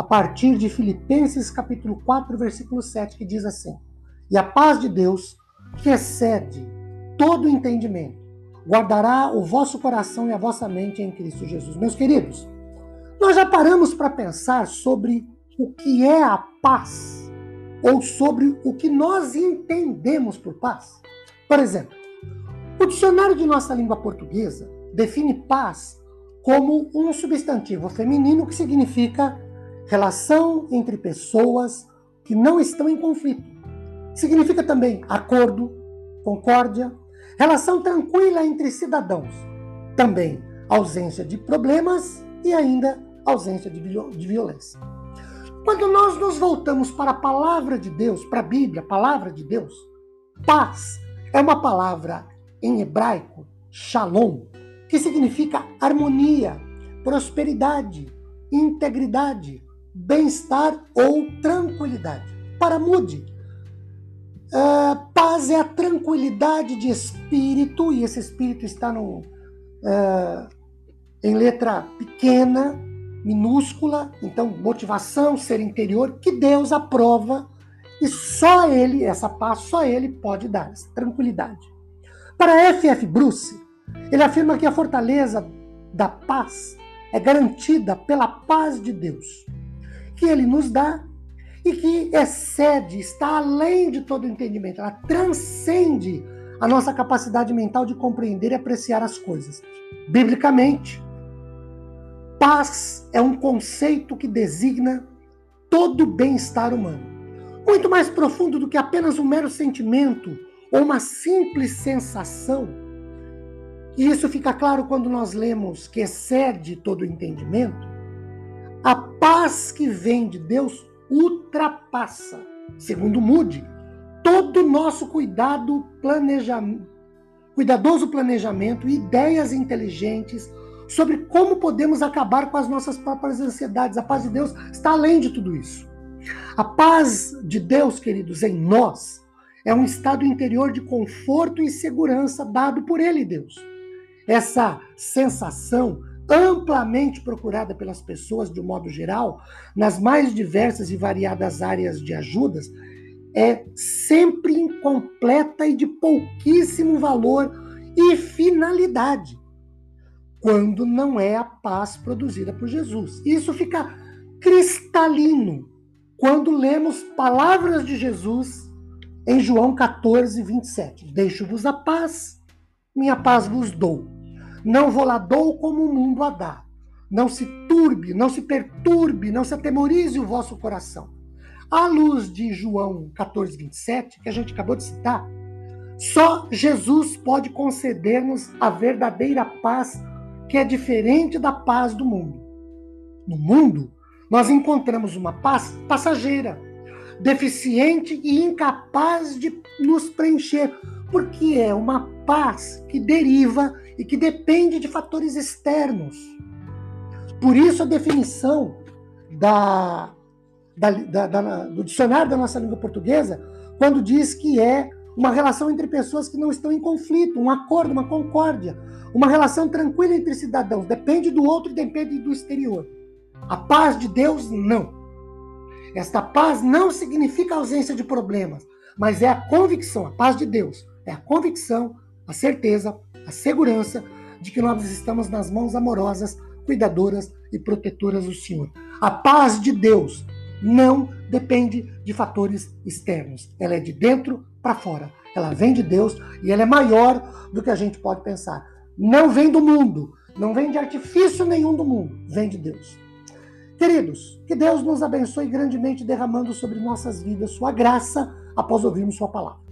a partir de Filipenses capítulo 4, versículo 7, que diz assim: E a paz de Deus, que excede todo entendimento, guardará o vosso coração e a vossa mente em Cristo Jesus. Meus queridos, nós já paramos para pensar sobre o que é a paz ou sobre o que nós entendemos por paz. Por exemplo, o dicionário de nossa língua portuguesa define paz como um substantivo feminino que significa relação entre pessoas que não estão em conflito. Significa também acordo, concórdia, relação tranquila entre cidadãos. Também ausência de problemas e ainda ausência de violência. Quando nós nos voltamos para a palavra de Deus, para a Bíblia, palavra de Deus, paz é uma palavra em hebraico, shalom, que significa harmonia, prosperidade, integridade, bem-estar ou tranquilidade. Para Moody, uh, paz é a tranquilidade de espírito, e esse espírito está no, uh, em letra pequena, minúscula, então motivação, ser interior, que Deus aprova e só Ele, essa paz, só Ele pode dar, essa tranquilidade. Para F.F. Bruce, ele afirma que a fortaleza da paz é garantida pela paz de Deus que ele nos dá e que excede, está além de todo entendimento, ela transcende a nossa capacidade mental de compreender e apreciar as coisas. Biblicamente, paz é um conceito que designa todo bem-estar humano. Muito mais profundo do que apenas um mero sentimento ou uma simples sensação. E isso fica claro quando nós lemos que excede todo entendimento a paz que vem de Deus ultrapassa, segundo Moody, todo o nosso cuidado, planejamento, cuidadoso planejamento e ideias inteligentes sobre como podemos acabar com as nossas próprias ansiedades. A paz de Deus está além de tudo isso. A paz de Deus, queridos, em nós, é um estado interior de conforto e segurança dado por Ele, Deus. Essa sensação amplamente procurada pelas pessoas de um modo geral, nas mais diversas e variadas áreas de ajudas, é sempre incompleta e de pouquíssimo valor e finalidade, quando não é a paz produzida por Jesus. Isso fica cristalino quando lemos palavras de Jesus em João 14, 27. Deixo-vos a paz, minha paz vos dou não vou lá dou como o mundo a dá. Não se turbe, não se perturbe, não se atemorize o vosso coração. À luz de João 14, 27, que a gente acabou de citar, só Jesus pode conceder-nos a verdadeira paz que é diferente da paz do mundo. No mundo, nós encontramos uma paz passageira, deficiente e incapaz de nos preencher, porque é uma paz que deriva e que depende de fatores externos. Por isso, a definição da, da, da, da, do dicionário da nossa língua portuguesa, quando diz que é uma relação entre pessoas que não estão em conflito, um acordo, uma concórdia, uma relação tranquila entre cidadãos, depende do outro e depende do exterior. A paz de Deus, não. Esta paz não significa ausência de problemas, mas é a convicção, a paz de Deus, é a convicção, a certeza, a segurança de que nós estamos nas mãos amorosas, cuidadoras e protetoras do Senhor. A paz de Deus não depende de fatores externos. Ela é de dentro para fora. Ela vem de Deus e ela é maior do que a gente pode pensar. Não vem do mundo, não vem de artifício nenhum do mundo, vem de Deus. Queridos, que Deus nos abençoe grandemente derramando sobre nossas vidas sua graça após ouvirmos sua palavra.